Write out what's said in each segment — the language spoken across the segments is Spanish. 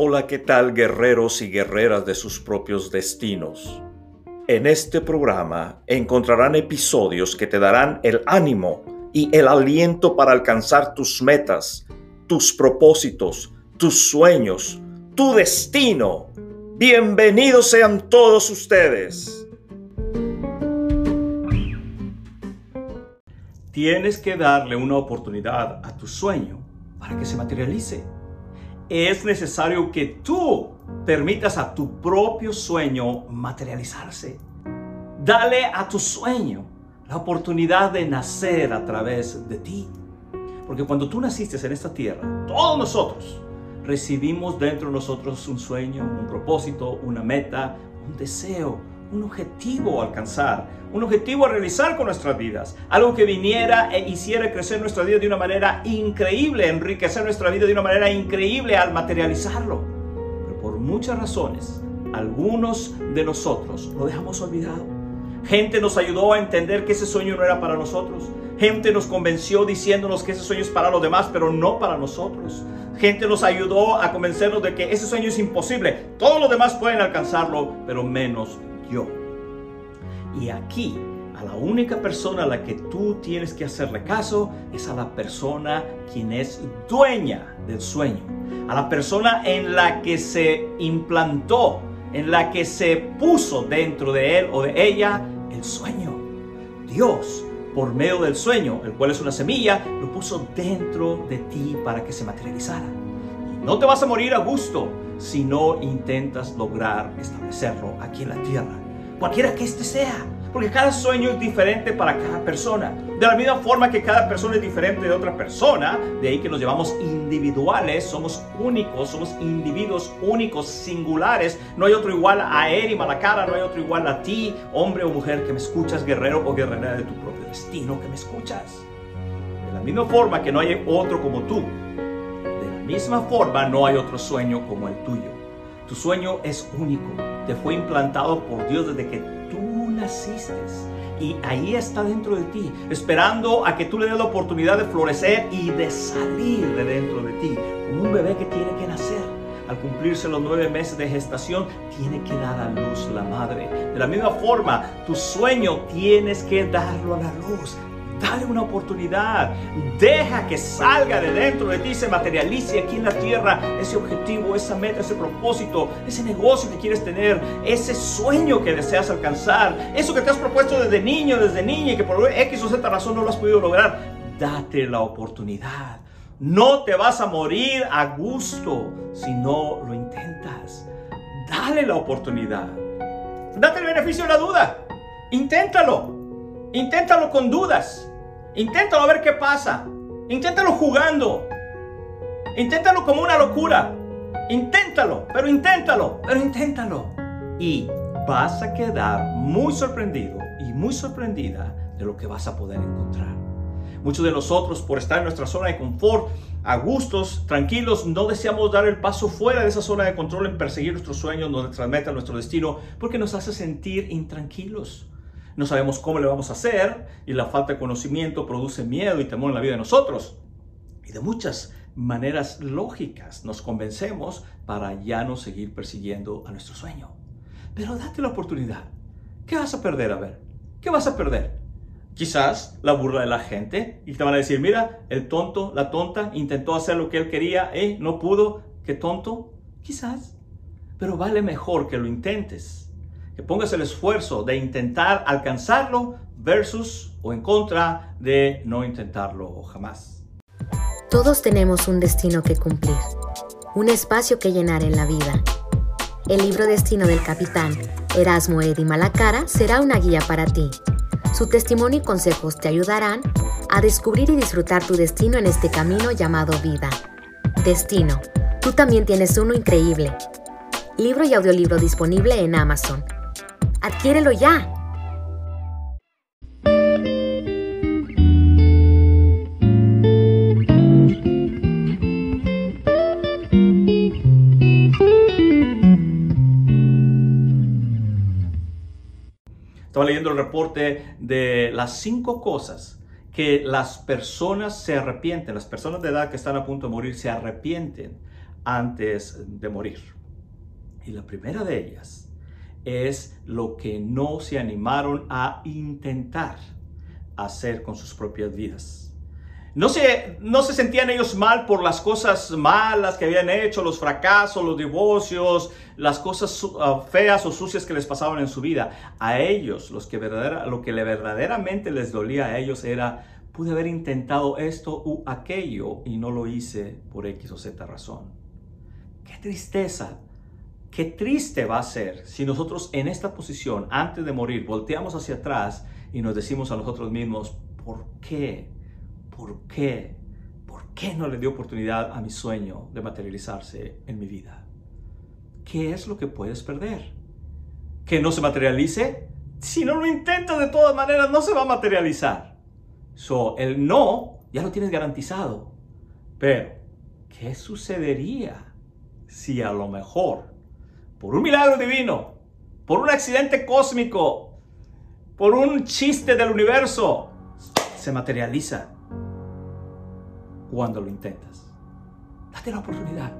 Hola, ¿qué tal guerreros y guerreras de sus propios destinos? En este programa encontrarán episodios que te darán el ánimo y el aliento para alcanzar tus metas, tus propósitos, tus sueños, tu destino. Bienvenidos sean todos ustedes. Tienes que darle una oportunidad a tu sueño para que se materialice es necesario que tú permitas a tu propio sueño materializarse. Dale a tu sueño la oportunidad de nacer a través de ti. Porque cuando tú naciste en esta tierra, todos nosotros recibimos dentro de nosotros un sueño, un propósito, una meta, un deseo, un objetivo a alcanzar, un objetivo a realizar con nuestras vidas, algo que viniera e hiciera crecer nuestra vida de una manera increíble, enriquecer nuestra vida de una manera increíble al materializarlo. Pero por muchas razones, algunos de nosotros lo dejamos olvidado. Gente nos ayudó a entender que ese sueño no era para nosotros. Gente nos convenció diciéndonos que ese sueño es para los demás, pero no para nosotros. Gente nos ayudó a convencernos de que ese sueño es imposible. Todos los demás pueden alcanzarlo, pero menos yo. Y aquí, a la única persona a la que tú tienes que hacerle caso es a la persona quien es dueña del sueño, a la persona en la que se implantó, en la que se puso dentro de él o de ella el sueño. Dios, por medio del sueño, el cual es una semilla, lo puso dentro de ti para que se materializara. no te vas a morir a gusto si no intentas lograr establecerlo aquí en la tierra cualquiera que éste sea. Porque cada sueño es diferente para cada persona. De la misma forma que cada persona es diferente de otra persona, de ahí que nos llevamos individuales, somos únicos, somos individuos únicos, singulares. No hay otro igual a y Malacara, no hay otro igual a ti, hombre o mujer que me escuchas, guerrero o guerrera de tu propio destino que me escuchas. De la misma forma que no hay otro como tú, misma forma no hay otro sueño como el tuyo. Tu sueño es único, te fue implantado por Dios desde que tú naciste. Y ahí está dentro de ti, esperando a que tú le des la oportunidad de florecer y de salir de dentro de ti, como un bebé que tiene que nacer. Al cumplirse los nueve meses de gestación, tiene que dar a luz la madre. De la misma forma, tu sueño tienes que darlo a la luz. Dale una oportunidad. Deja que salga de dentro de ti, se materialice aquí en la tierra ese objetivo, esa meta, ese propósito, ese negocio que quieres tener, ese sueño que deseas alcanzar, eso que te has propuesto desde niño, desde niña y que por X o Z razón no lo has podido lograr. Date la oportunidad. No te vas a morir a gusto si no lo intentas. Dale la oportunidad. Date el beneficio de la duda. Inténtalo. Inténtalo con dudas. Inténtalo a ver qué pasa. Inténtalo jugando. Inténtalo como una locura. Inténtalo, pero inténtalo, pero inténtalo. Y vas a quedar muy sorprendido y muy sorprendida de lo que vas a poder encontrar. Muchos de nosotros, por estar en nuestra zona de confort, a gustos, tranquilos, no deseamos dar el paso fuera de esa zona de control en perseguir nuestros sueños, nuestra meta, nuestro destino, porque nos hace sentir intranquilos no sabemos cómo le vamos a hacer y la falta de conocimiento produce miedo y temor en la vida de nosotros. Y de muchas maneras lógicas nos convencemos para ya no seguir persiguiendo a nuestro sueño. Pero date la oportunidad. ¿Qué vas a perder? A ver, ¿qué vas a perder? Quizás la burla de la gente y te van a decir, mira, el tonto, la tonta, intentó hacer lo que él quería, eh, no pudo, qué tonto. Quizás, pero vale mejor que lo intentes que pongas el esfuerzo de intentar alcanzarlo versus o en contra de no intentarlo jamás. Todos tenemos un destino que cumplir, un espacio que llenar en la vida. El libro Destino del capitán Erasmo Eddy Malacara será una guía para ti. Su testimonio y consejos te ayudarán a descubrir y disfrutar tu destino en este camino llamado vida. Destino, tú también tienes uno increíble. Libro y audiolibro disponible en Amazon. Adquiérelo ya. Estaba leyendo el reporte de las cinco cosas que las personas se arrepienten, las personas de edad que están a punto de morir se arrepienten antes de morir. Y la primera de ellas es lo que no se animaron a intentar hacer con sus propias vidas. No se, no se sentían ellos mal por las cosas malas que habían hecho, los fracasos, los divorcios, las cosas uh, feas o sucias que les pasaban en su vida. A ellos, los que verdadera, lo que verdaderamente les dolía a ellos era, pude haber intentado esto u aquello y no lo hice por X o Z razón. Qué tristeza, qué triste va a ser si nosotros en esta posición, antes de morir, volteamos hacia atrás y nos decimos a nosotros mismos, ¿por qué? ¿Por qué? ¿Por qué no le dio oportunidad a mi sueño de materializarse en mi vida? ¿Qué es lo que puedes perder? ¿Que no se materialice? Si no lo intentas de todas maneras, no se va a materializar. So, el no ya lo tienes garantizado. Pero, ¿qué sucedería si a lo mejor, por un milagro divino, por un accidente cósmico, por un chiste del universo, se materializa cuando lo intentas. Date la oportunidad.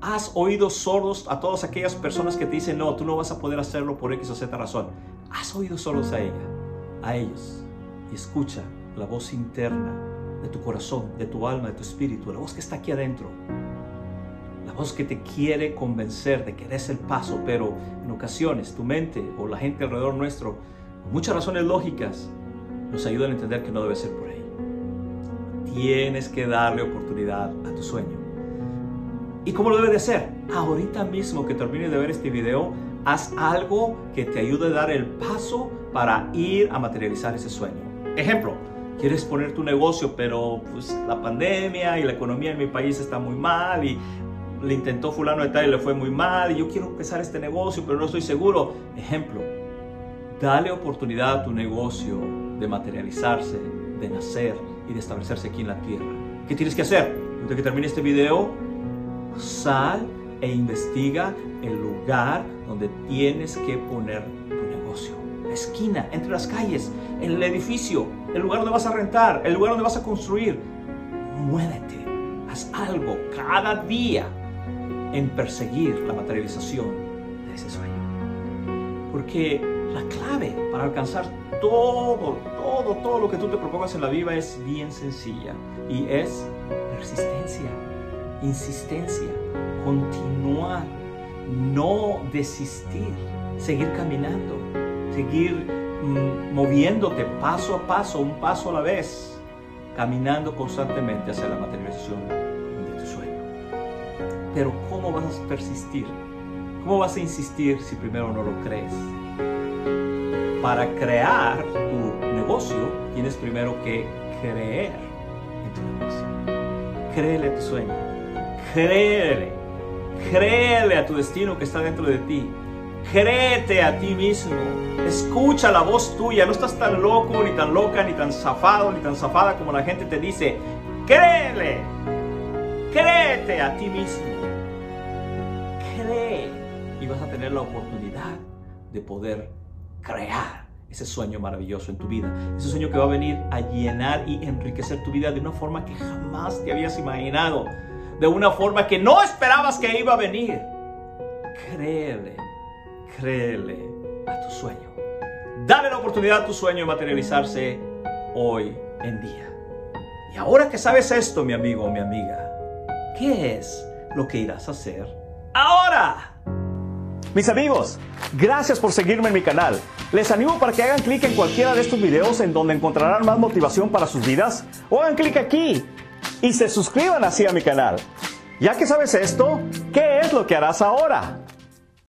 Has oído sordos a todas aquellas personas que te dicen, no, tú no vas a poder hacerlo por X o Z razón. Has oído sordos a ella, a ellos. Y escucha la voz interna de tu corazón, de tu alma, de tu espíritu, la voz que está aquí adentro. La voz que te quiere convencer de que des el paso, pero en ocasiones tu mente o la gente alrededor nuestro, con muchas razones lógicas, nos ayudan a entender que no debe ser por ahí tienes que darle oportunidad a tu sueño. ¿Y cómo lo debe de ser? Ahorita mismo que termines de ver este video, haz algo que te ayude a dar el paso para ir a materializar ese sueño. Ejemplo, quieres poner tu negocio, pero pues la pandemia y la economía en mi país está muy mal y le intentó fulano de tal y le fue muy mal y yo quiero empezar este negocio, pero no estoy seguro. Ejemplo, dale oportunidad a tu negocio de materializarse, de nacer y de establecerse aquí en la tierra. ¿Qué tienes que hacer? Desde que termine este video, sal e investiga el lugar donde tienes que poner tu negocio. La esquina, entre las calles, el edificio, el lugar donde vas a rentar, el lugar donde vas a construir. Muévete, haz algo cada día en perseguir la materialización de ese sueño. Porque la clave para alcanzar todo, todo, todo lo que tú te propongas en la vida es bien sencilla y es persistencia, insistencia, continuar, no desistir, seguir caminando, seguir mm, moviéndote paso a paso, un paso a la vez, caminando constantemente hacia la materialización. Pero ¿cómo vas a persistir? ¿Cómo vas a insistir si primero no lo crees? para crear tu negocio, tienes primero que creer en tu negocio. Créele a tu sueño. Créele. Créele a tu destino que está dentro de ti. Créete a ti mismo. Escucha la voz tuya. No estás tan loco, ni tan loca, ni tan zafado, ni tan zafada como la gente te dice. Créele. Créete a ti mismo. Cree. Y vas a tener la oportunidad de poder crear ese sueño maravilloso en tu vida. Ese sueño que va a venir a llenar y enriquecer tu vida de una forma que jamás te habías imaginado. De una forma que no esperabas que iba a venir. Créele, créele a tu sueño. Dale la oportunidad a tu sueño de materializarse hoy en día. Y ahora que sabes esto, mi amigo o mi amiga, ¿qué es lo que irás a hacer Mis amigos, gracias por seguirme en mi canal. Les animo para que hagan clic en cualquiera de estos videos en donde encontrarán más motivación para sus vidas o hagan clic aquí y se suscriban así a mi canal. Ya que sabes esto, ¿qué es lo que harás ahora?